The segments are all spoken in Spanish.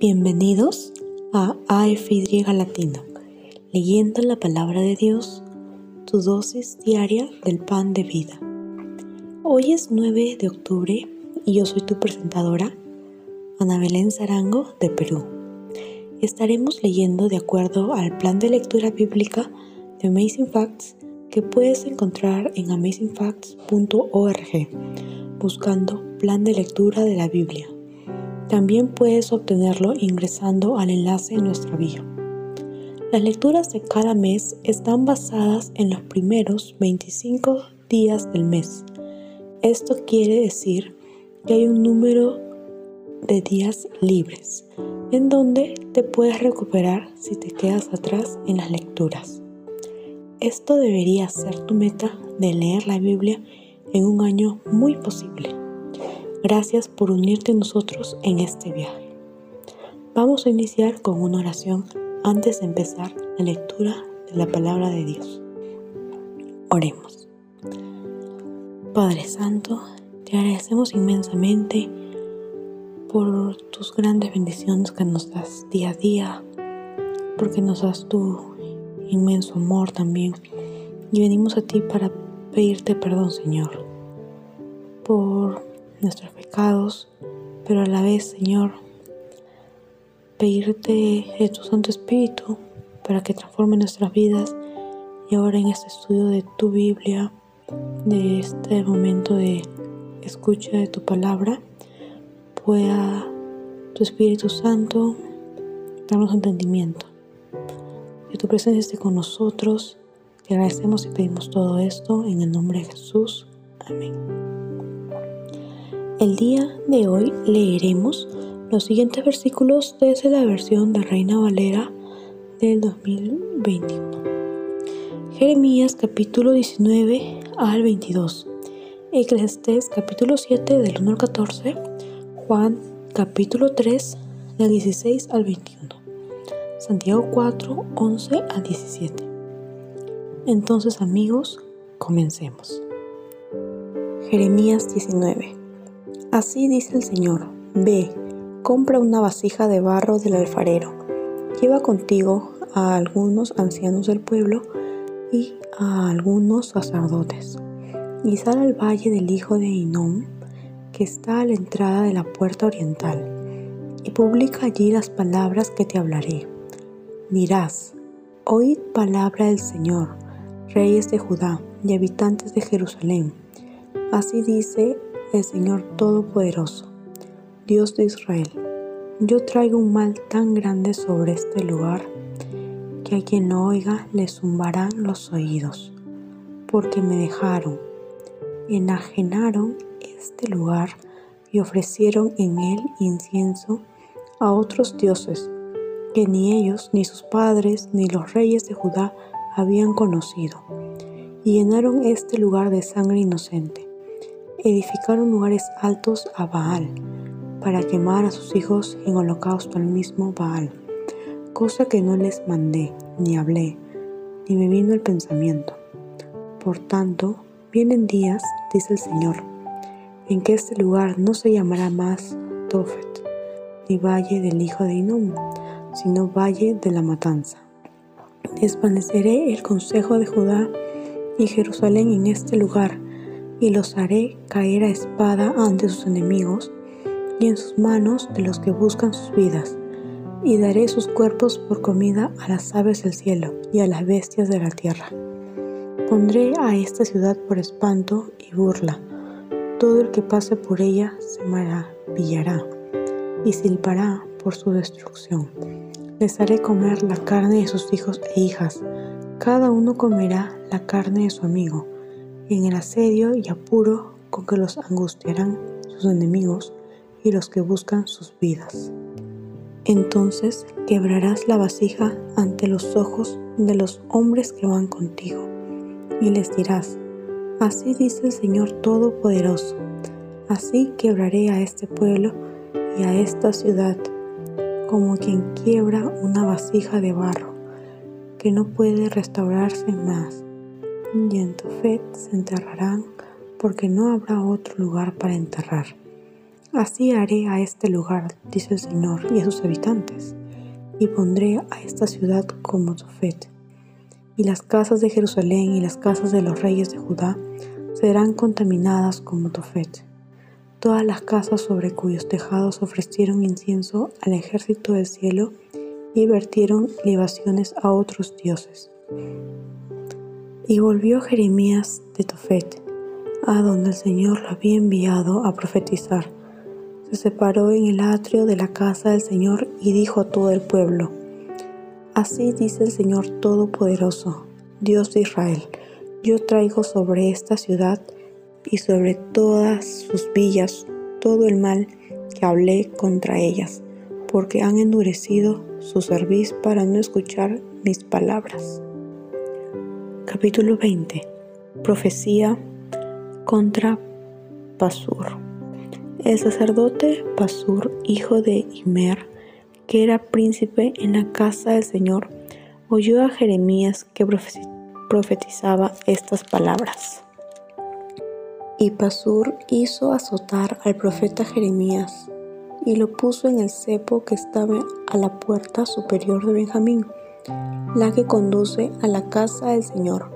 Bienvenidos a AFY Latino, leyendo la palabra de Dios, tu dosis diaria del pan de vida. Hoy es 9 de octubre y yo soy tu presentadora, Ana Belén Zarango de Perú. Estaremos leyendo de acuerdo al plan de lectura bíblica de Amazing Facts que puedes encontrar en amazingfacts.org buscando plan de lectura de la Biblia. También puedes obtenerlo ingresando al enlace en nuestra bio. Las lecturas de cada mes están basadas en los primeros 25 días del mes. Esto quiere decir que hay un número de días libres en donde te puedes recuperar si te quedas atrás en las lecturas. Esto debería ser tu meta de leer la Biblia en un año muy posible. Gracias por unirte a nosotros en este viaje. Vamos a iniciar con una oración antes de empezar la lectura de la palabra de Dios. Oremos. Padre Santo, te agradecemos inmensamente por tus grandes bendiciones que nos das día a día, porque nos das tu inmenso amor también. Y venimos a ti para pedirte perdón, Señor, por nuestros pecados, pero a la vez, Señor, pedirte de tu Santo Espíritu para que transforme nuestras vidas y ahora en este estudio de tu Biblia, de este momento de escucha de tu palabra, pueda tu Espíritu Santo darnos entendimiento. Que tu presencia esté con nosotros. Te agradecemos y pedimos todo esto en el nombre de Jesús. Amén. El día de hoy leeremos los siguientes versículos desde la versión de Reina Valera del 2021. Jeremías capítulo 19 al 22. Eclesiastés capítulo 7 del 1 al 14. Juan capítulo 3 del 16 al 21. Santiago 4, 11 al 17. Entonces amigos, comencemos. Jeremías 19. Así dice el Señor, ve, compra una vasija de barro del alfarero, lleva contigo a algunos ancianos del pueblo y a algunos sacerdotes, y sal al valle del hijo de Inom, que está a la entrada de la puerta oriental, y publica allí las palabras que te hablaré. Dirás, oíd palabra del Señor, reyes de Judá y habitantes de Jerusalén. Así dice el Señor Todopoderoso, Dios de Israel. Yo traigo un mal tan grande sobre este lugar que a quien lo oiga le zumbarán los oídos, porque me dejaron, enajenaron este lugar y ofrecieron en él incienso a otros dioses que ni ellos, ni sus padres, ni los reyes de Judá habían conocido, y llenaron este lugar de sangre inocente edificaron lugares altos a Baal, para quemar a sus hijos en holocausto al mismo Baal, cosa que no les mandé, ni hablé, ni me vino el pensamiento. Por tanto, vienen días, dice el Señor, en que este lugar no se llamará más Tofet, ni valle del hijo de Inum, sino valle de la matanza. Desvaneceré el consejo de Judá y Jerusalén en este lugar, y los haré caer a espada ante sus enemigos y en sus manos de los que buscan sus vidas, y daré sus cuerpos por comida a las aves del cielo y a las bestias de la tierra. Pondré a esta ciudad por espanto y burla. Todo el que pase por ella se maravillará y silbará por su destrucción. Les haré comer la carne de sus hijos e hijas. Cada uno comerá la carne de su amigo en el asedio y apuro con que los angustiarán sus enemigos y los que buscan sus vidas. Entonces quebrarás la vasija ante los ojos de los hombres que van contigo, y les dirás, así dice el Señor Todopoderoso, así quebraré a este pueblo y a esta ciudad, como quien quiebra una vasija de barro, que no puede restaurarse más y en Tofet se enterrarán porque no habrá otro lugar para enterrar. Así haré a este lugar, dice el Señor, y a sus habitantes, y pondré a esta ciudad como Tofet. Y las casas de Jerusalén y las casas de los reyes de Judá serán contaminadas como Tofet. Todas las casas sobre cuyos tejados ofrecieron incienso al ejército del cielo y vertieron libaciones a otros dioses. Y volvió Jeremías de Tofet, a donde el Señor lo había enviado a profetizar. Se separó en el atrio de la casa del Señor y dijo a todo el pueblo, Así dice el Señor Todopoderoso, Dios de Israel, yo traigo sobre esta ciudad y sobre todas sus villas todo el mal que hablé contra ellas, porque han endurecido su cerviz para no escuchar mis palabras. Capítulo 20. Profecía contra Pasur. El sacerdote Pasur, hijo de Imer, que era príncipe en la casa del Señor, oyó a Jeremías que profetizaba estas palabras. Y Pasur hizo azotar al profeta Jeremías y lo puso en el cepo que estaba a la puerta superior de Benjamín, la que conduce a la casa del Señor.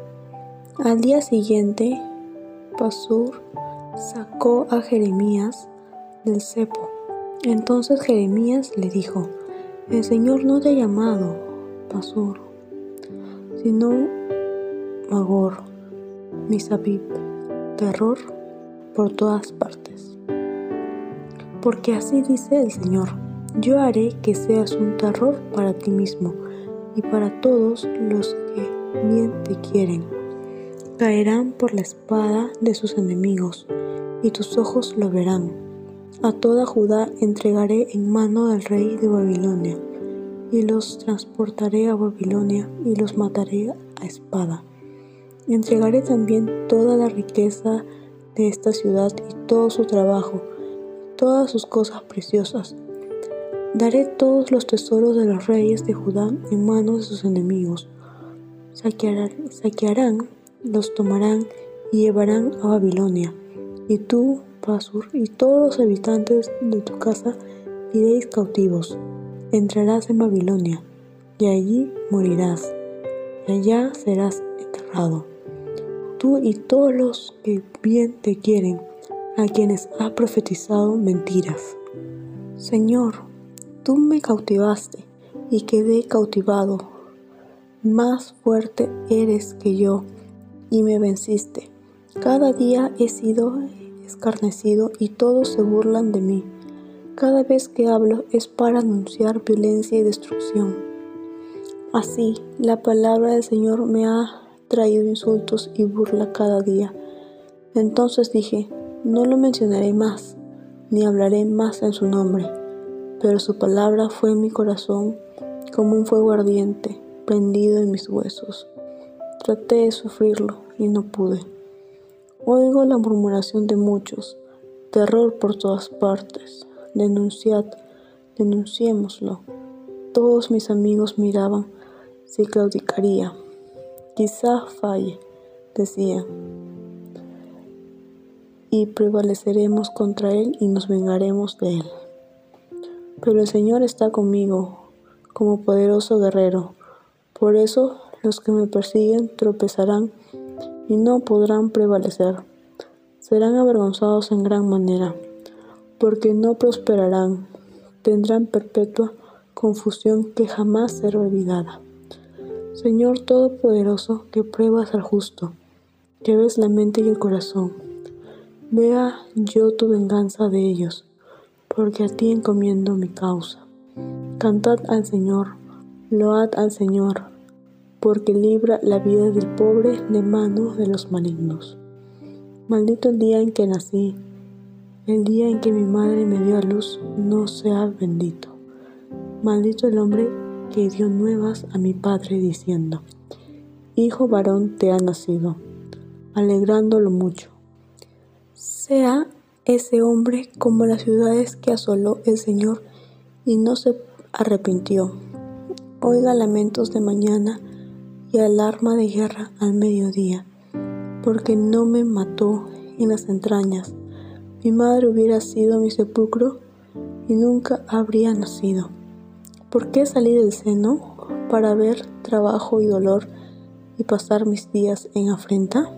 Al día siguiente, Pasur sacó a Jeremías del cepo. Entonces Jeremías le dijo, el Señor no te ha llamado, Pasur, sino Magor, Misabib, terror por todas partes. Porque así dice el Señor, yo haré que seas un terror para ti mismo y para todos los que bien te quieren. Caerán por la espada de sus enemigos, y tus ojos lo verán. A toda Judá entregaré en mano del rey de Babilonia, y los transportaré a Babilonia y los mataré a espada. Entregaré también toda la riqueza de esta ciudad y todo su trabajo, todas sus cosas preciosas. Daré todos los tesoros de los reyes de Judá en manos de sus enemigos. Saquearán, saquearán los tomarán y llevarán a Babilonia. Y tú, Pasur, y todos los habitantes de tu casa iréis cautivos. Entrarás en Babilonia, y allí morirás, y allá serás enterrado tú y todos los que bien te quieren, a quienes has profetizado mentiras. Señor, tú me cautivaste y quedé cautivado. Más fuerte eres que yo y me venciste. Cada día he sido escarnecido y todos se burlan de mí. Cada vez que hablo es para anunciar violencia y destrucción. Así, la palabra del Señor me ha traído insultos y burla cada día. Entonces dije, no lo mencionaré más, ni hablaré más en su nombre. Pero su palabra fue en mi corazón como un fuego ardiente, prendido en mis huesos. Traté de sufrirlo y no pude. Oigo la murmuración de muchos, terror por todas partes. Denunciad, denunciémoslo. Todos mis amigos miraban si claudicaría. Quizá falle, decía, y prevaleceremos contra él y nos vengaremos de él. Pero el Señor está conmigo como poderoso guerrero. Por eso los que me persiguen tropezarán y no podrán prevalecer. Serán avergonzados en gran manera, porque no prosperarán. Tendrán perpetua confusión que jamás será olvidada. Señor Todopoderoso, que pruebas al justo, que ves la mente y el corazón, vea yo tu venganza de ellos, porque a ti encomiendo mi causa. Cantad al Señor, load al Señor, porque libra la vida del pobre de manos de los malignos. Maldito el día en que nací, el día en que mi madre me dio a luz, no sea bendito. Maldito el hombre que dio nuevas a mi padre diciendo, Hijo varón te ha nacido, alegrándolo mucho. Sea ese hombre como las ciudades que asoló el Señor y no se arrepintió. Oiga lamentos de mañana y alarma de guerra al mediodía, porque no me mató en las entrañas, mi madre hubiera sido mi sepulcro y nunca habría nacido. ¿Por qué salí del seno? Para ver trabajo y dolor y pasar mis días en afrenta.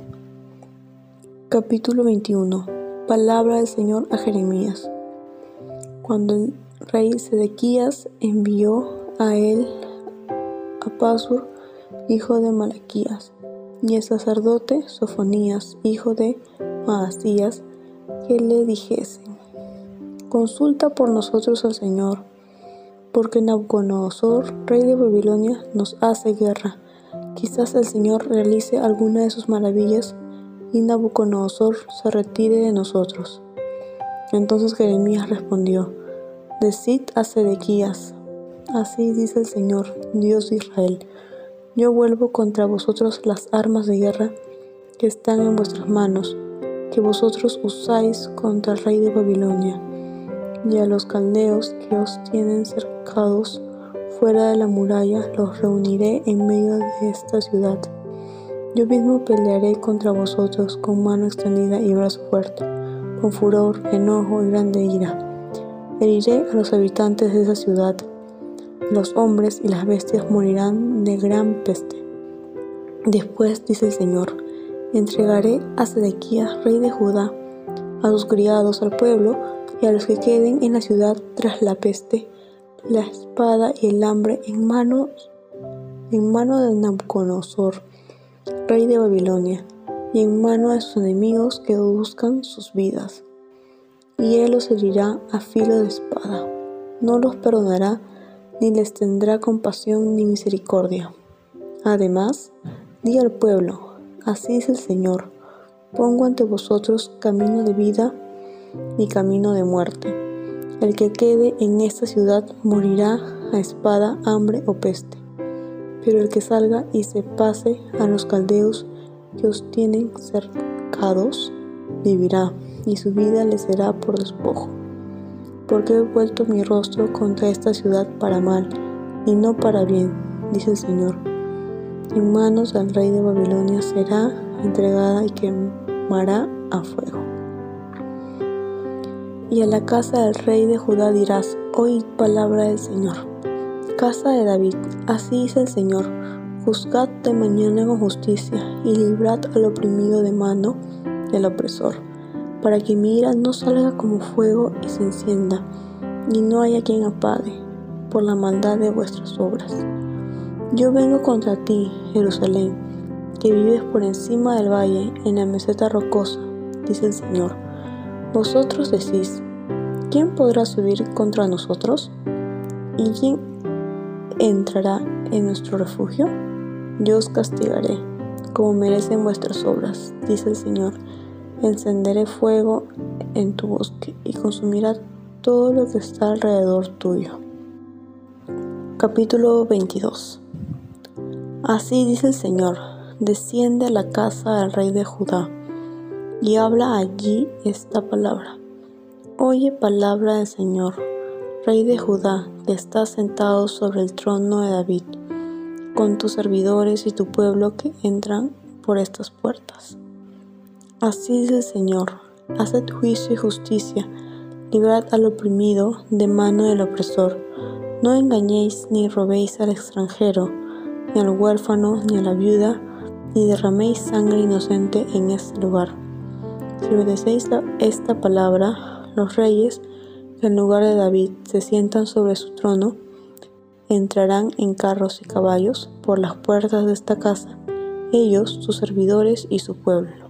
Capítulo 21. Palabra del Señor a Jeremías. Cuando el rey Sedequías envió a él a Pasur, hijo de Malaquías, y el sacerdote Sofonías, hijo de Maasías, que le dijesen, consulta por nosotros al Señor, porque Nabucodonosor, rey de Babilonia, nos hace guerra. Quizás el Señor realice alguna de sus maravillas Nabucodonosor se retire de nosotros. Entonces Jeremías respondió, Decid a Sedequías, así dice el Señor, Dios de Israel, yo vuelvo contra vosotros las armas de guerra que están en vuestras manos, que vosotros usáis contra el rey de Babilonia, y a los caldeos que os tienen cercados fuera de la muralla los reuniré en medio de esta ciudad. Yo mismo pelearé contra vosotros con mano extendida y brazo fuerte, con furor, enojo y grande ira. Heriré a los habitantes de esa ciudad. Los hombres y las bestias morirán de gran peste. Después, dice el Señor, entregaré a Sedequías, rey de Judá, a sus criados, al pueblo y a los que queden en la ciudad tras la peste, la espada y el hambre en manos en mano de Nabucodonosor, rey de Babilonia, y en mano de sus enemigos que buscan sus vidas. Y él los herirá a filo de espada. No los perdonará, ni les tendrá compasión ni misericordia. Además, di al pueblo, Así dice el Señor, pongo ante vosotros camino de vida y camino de muerte. El que quede en esta ciudad morirá a espada, hambre o peste. Pero el que salga y se pase a los caldeos que os tienen cercados, vivirá, y su vida le será por despojo. Porque he vuelto mi rostro contra esta ciudad para mal, y no para bien, dice el Señor en manos del rey de Babilonia será entregada y quemará a fuego. Y a la casa del rey de Judá dirás, oíd palabra del Señor. Casa de David, así dice el Señor, juzgad de mañana con justicia y librad al oprimido de mano del opresor, para que mi ira no salga como fuego y se encienda, y no haya quien apague por la maldad de vuestras obras. Yo vengo contra ti, Jerusalén, que vives por encima del valle, en la meseta rocosa, dice el Señor. Vosotros decís, ¿quién podrá subir contra nosotros? ¿Y quién entrará en nuestro refugio? Yo os castigaré, como merecen vuestras obras, dice el Señor. Encenderé fuego en tu bosque y consumirá todo lo que está alrededor tuyo. Capítulo 22 Así dice el Señor, desciende a la casa del rey de Judá y habla allí esta palabra. Oye palabra del Señor, rey de Judá, que está sentado sobre el trono de David, con tus servidores y tu pueblo que entran por estas puertas. Así dice el Señor, haced juicio y justicia, librad al oprimido de mano del opresor, no engañéis ni robéis al extranjero, ni al huérfano, ni a la viuda, ni derraméis sangre inocente en este lugar. Si obedecéis esta palabra, los reyes, en lugar de David se sientan sobre su trono, entrarán en carros y caballos por las puertas de esta casa, ellos, sus servidores y su pueblo.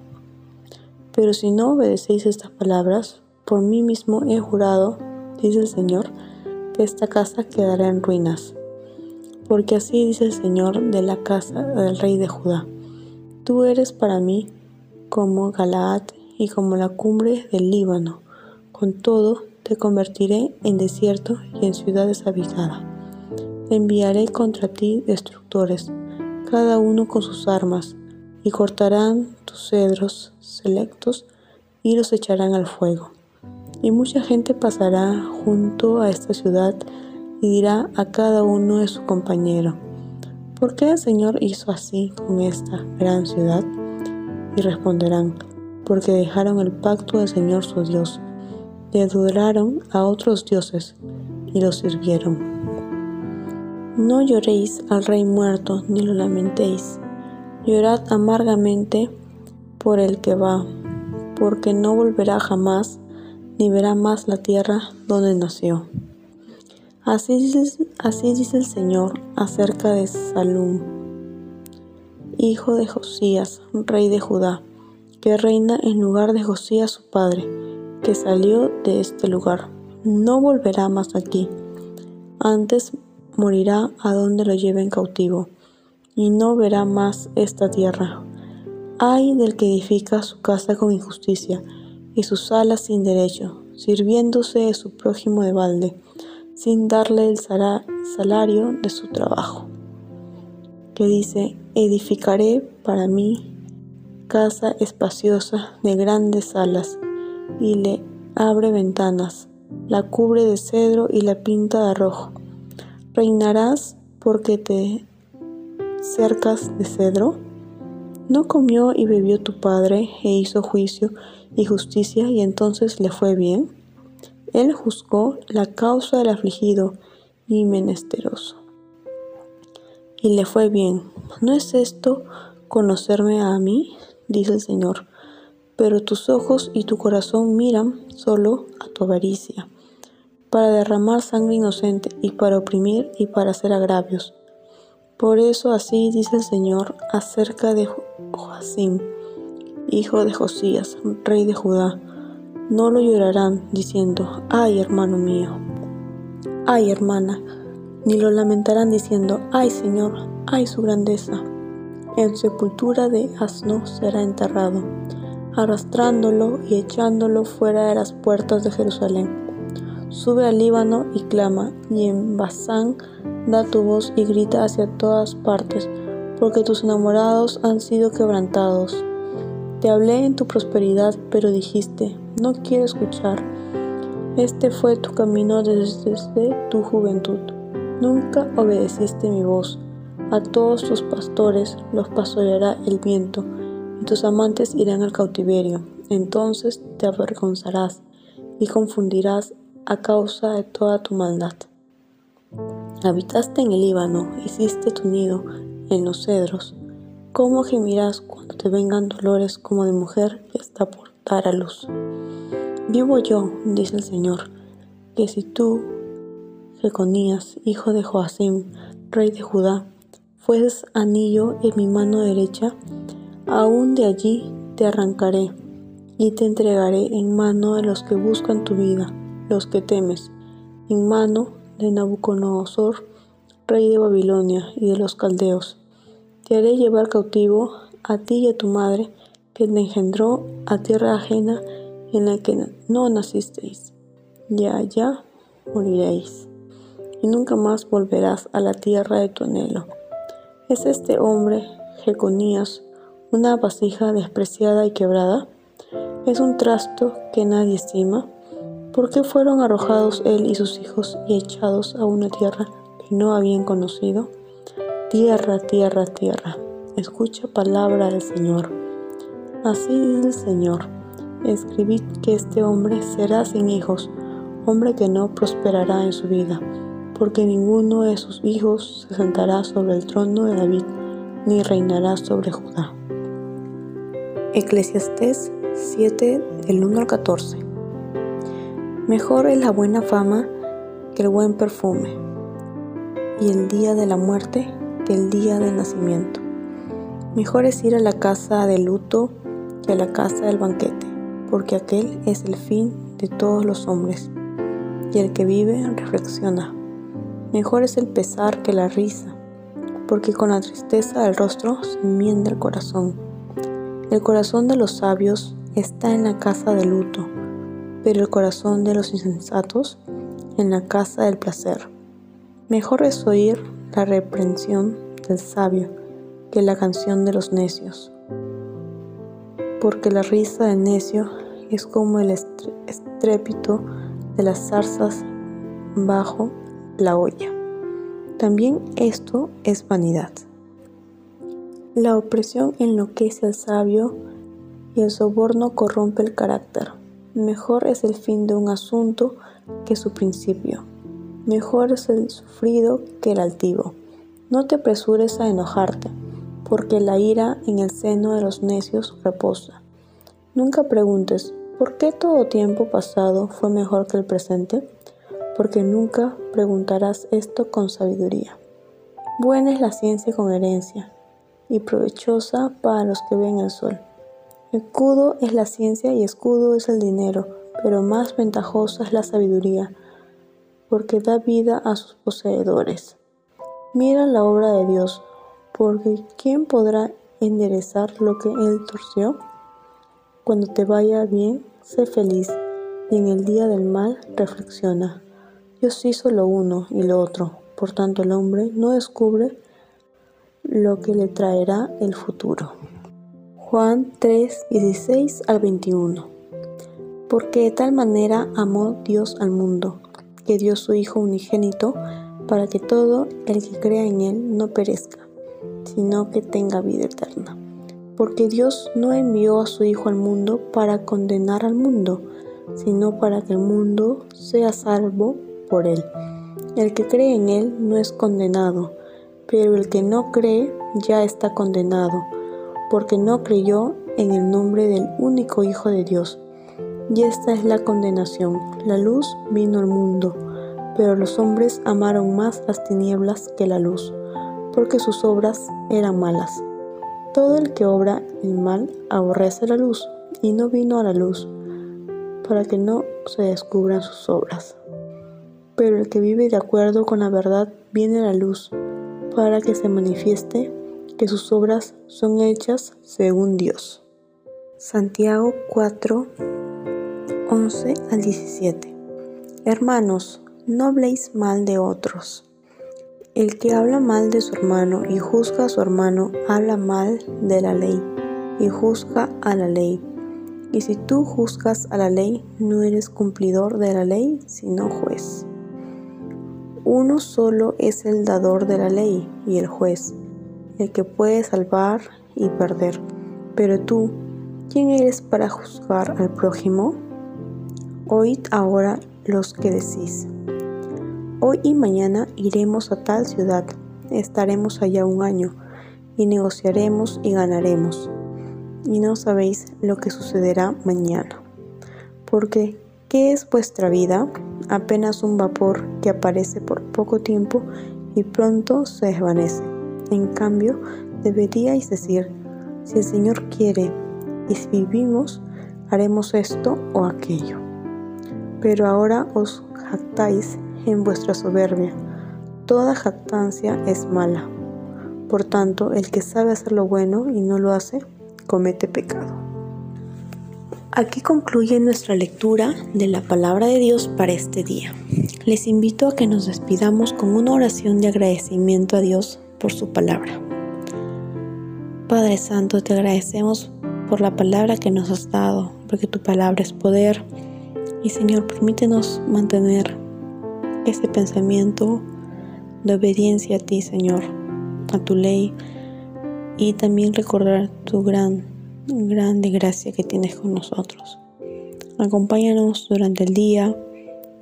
Pero si no obedecéis estas palabras, por mí mismo he jurado, dice el Señor, que esta casa quedará en ruinas porque así dice el Señor de la casa del rey de Judá. Tú eres para mí como Galaad y como la cumbre del Líbano. Con todo, te convertiré en desierto y en ciudad deshabitada. Enviaré contra ti destructores, cada uno con sus armas, y cortarán tus cedros selectos y los echarán al fuego. Y mucha gente pasará junto a esta ciudad y dirá a cada uno de su compañero, ¿por qué el Señor hizo así con esta gran ciudad? Y responderán, porque dejaron el pacto del Señor su Dios le adoraron a otros dioses y los sirvieron. No lloréis al rey muerto, ni lo lamentéis. Llorad amargamente por el que va, porque no volverá jamás, ni verá más la tierra donde nació. Así dice, así dice el Señor acerca de Salum, hijo de Josías, rey de Judá, que reina en lugar de Josías su padre, que salió de este lugar. No volverá más aquí, antes morirá a donde lo lleven cautivo, y no verá más esta tierra. Ay del que edifica su casa con injusticia y sus salas sin derecho, sirviéndose de su prójimo de balde, sin darle el salario de su trabajo. Que dice, edificaré para mí casa espaciosa de grandes salas, y le abre ventanas, la cubre de cedro y la pinta de rojo. ¿Reinarás porque te cercas de cedro? ¿No comió y bebió tu padre e hizo juicio y justicia y entonces le fue bien? Él juzgó la causa del afligido y menesteroso. Y le fue bien. ¿No es esto conocerme a mí? dice el Señor pero tus ojos y tu corazón miran solo a tu avaricia, para derramar sangre inocente y para oprimir y para hacer agravios. Por eso así dice el Señor acerca de Joacim, hijo de Josías, rey de Judá. No lo llorarán diciendo, ay hermano mío, ay hermana, ni lo lamentarán diciendo, ay Señor, ay su grandeza. En sepultura de asno será enterrado arrastrándolo y echándolo fuera de las puertas de Jerusalén. Sube al Líbano y clama, y en Basán da tu voz y grita hacia todas partes, porque tus enamorados han sido quebrantados. Te hablé en tu prosperidad, pero dijiste, no quiero escuchar. Este fue tu camino desde, desde tu juventud. Nunca obedeciste mi voz. A todos tus pastores los pastoreará el viento tus amantes irán al cautiverio. Entonces te avergonzarás y confundirás a causa de toda tu maldad. Habitaste en el Líbano, hiciste tu nido en los cedros. ¿Cómo gemirás cuando te vengan dolores como de mujer que está por dar a luz? Vivo yo, dice el Señor, que si tú, Jeconías, hijo de Joacim, rey de Judá, fueses anillo en mi mano derecha, Aún de allí te arrancaré y te entregaré en mano de los que buscan tu vida, los que temes, en mano de Nabucodonosor, rey de Babilonia y de los caldeos. Te haré llevar cautivo a ti y a tu madre, que te engendró a tierra ajena en la que no nacisteis, y allá moriréis, y nunca más volverás a la tierra de tu anhelo. Es este hombre, Jeconías, una vasija despreciada y quebrada? ¿Es un trasto que nadie estima? ¿Por qué fueron arrojados él y sus hijos y echados a una tierra que no habían conocido? Tierra, tierra, tierra, escucha palabra del Señor. Así dice el Señor, escribid que este hombre será sin hijos, hombre que no prosperará en su vida, porque ninguno de sus hijos se sentará sobre el trono de David, ni reinará sobre Judá. Eclesiastés 7 del 1 al 14. Mejor es la buena fama que el buen perfume, y el día de la muerte que el día del nacimiento. Mejor es ir a la casa de luto que a la casa del banquete, porque aquel es el fin de todos los hombres, y el que vive reflexiona. Mejor es el pesar que la risa, porque con la tristeza del rostro se enmienda el corazón. El corazón de los sabios está en la casa del luto, pero el corazón de los insensatos en la casa del placer. Mejor es oír la reprensión del sabio que la canción de los necios, porque la risa del necio es como el estrépito de las zarzas bajo la olla. También esto es vanidad. La opresión enloquece al sabio y el soborno corrompe el carácter. mejor es el fin de un asunto que su principio. Mejor es el sufrido que el altivo. No te apresures a enojarte, porque la ira en el seno de los necios reposa. Nunca preguntes, ¿por qué todo tiempo pasado fue mejor que el presente? Porque nunca preguntarás esto con sabiduría. Buena es la ciencia con herencia, y provechosa para los que ven el sol. Escudo es la ciencia y escudo es el dinero, pero más ventajosa es la sabiduría, porque da vida a sus poseedores. Mira la obra de Dios, porque ¿quién podrá enderezar lo que Él torció? Cuando te vaya bien, sé feliz, y en el día del mal reflexiona. Dios hizo lo uno y lo otro, por tanto el hombre no descubre lo que le traerá el futuro. Juan 3, 16 al 21. Porque de tal manera amó Dios al mundo, que dio su Hijo unigénito, para que todo el que crea en Él no perezca, sino que tenga vida eterna. Porque Dios no envió a su Hijo al mundo para condenar al mundo, sino para que el mundo sea salvo por Él. El que cree en Él no es condenado, pero el que no cree ya está condenado, porque no creyó en el nombre del único Hijo de Dios. Y esta es la condenación. La luz vino al mundo, pero los hombres amaron más las tinieblas que la luz, porque sus obras eran malas. Todo el que obra el mal aborrece la luz, y no vino a la luz, para que no se descubran sus obras. Pero el que vive de acuerdo con la verdad viene a la luz, para que se manifieste que sus obras son hechas según Dios. Santiago 4, 11 al 17. Hermanos, no habléis mal de otros. El que habla mal de su hermano y juzga a su hermano, habla mal de la ley y juzga a la ley. Y si tú juzgas a la ley, no eres cumplidor de la ley, sino juez. Uno solo es el dador de la ley y el juez, el que puede salvar y perder. Pero tú, ¿quién eres para juzgar al prójimo? Oíd ahora los que decís. Hoy y mañana iremos a tal ciudad, estaremos allá un año, y negociaremos y ganaremos. Y no sabéis lo que sucederá mañana. Porque, ¿qué es vuestra vida? Apenas un vapor que aparece por poco tiempo y pronto se desvanece. En cambio, deberíais decir, si el Señor quiere y si vivimos, haremos esto o aquello. Pero ahora os jactáis en vuestra soberbia. Toda jactancia es mala. Por tanto, el que sabe hacer lo bueno y no lo hace, comete pecado. Aquí concluye nuestra lectura de la palabra de Dios para este día. Les invito a que nos despidamos con una oración de agradecimiento a Dios por su palabra. Padre Santo, te agradecemos por la palabra que nos has dado, porque tu palabra es poder. Y Señor, permítenos mantener ese pensamiento de obediencia a ti, Señor, a tu ley, y también recordar tu gran grande gracia que tienes con nosotros. Acompáñanos durante el día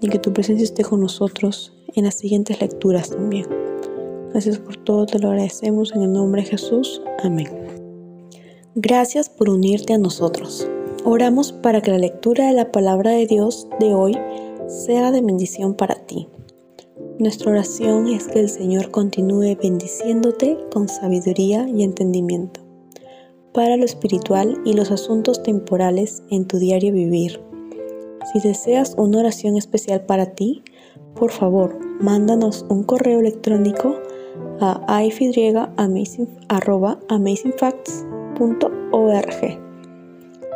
y que tu presencia esté con nosotros en las siguientes lecturas también. Gracias por todo, te lo agradecemos en el nombre de Jesús. Amén. Gracias por unirte a nosotros. Oramos para que la lectura de la palabra de Dios de hoy sea de bendición para ti. Nuestra oración es que el Señor continúe bendiciéndote con sabiduría y entendimiento para lo espiritual y los asuntos temporales en tu diario vivir. Si deseas una oración especial para ti, por favor, mándanos un correo electrónico a amazingfacts.org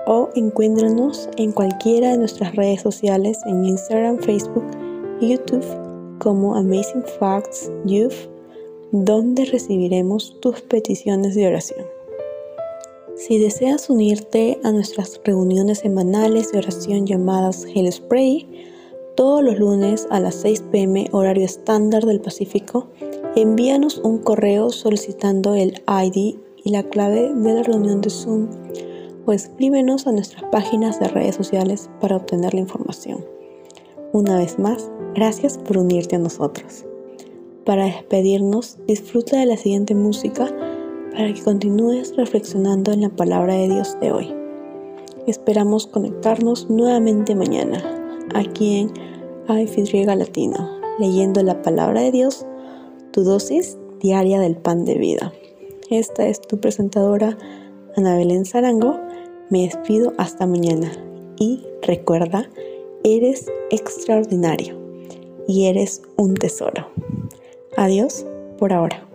o encuéntranos en cualquiera de nuestras redes sociales en Instagram, Facebook y YouTube como Amazing Facts Youth, donde recibiremos tus peticiones de oración. Si deseas unirte a nuestras reuniones semanales de oración llamadas Hell Spray, todos los lunes a las 6 pm horario estándar del Pacífico, envíanos un correo solicitando el ID y la clave de la reunión de Zoom o escríbenos a nuestras páginas de redes sociales para obtener la información. Una vez más, gracias por unirte a nosotros. Para despedirnos, disfruta de la siguiente música para que continúes reflexionando en la palabra de Dios de hoy. Esperamos conectarnos nuevamente mañana, aquí en AFY Latino, leyendo la palabra de Dios, tu dosis diaria del pan de vida. Esta es tu presentadora Ana Belén Zarango. Me despido hasta mañana y recuerda, eres extraordinario y eres un tesoro. Adiós por ahora.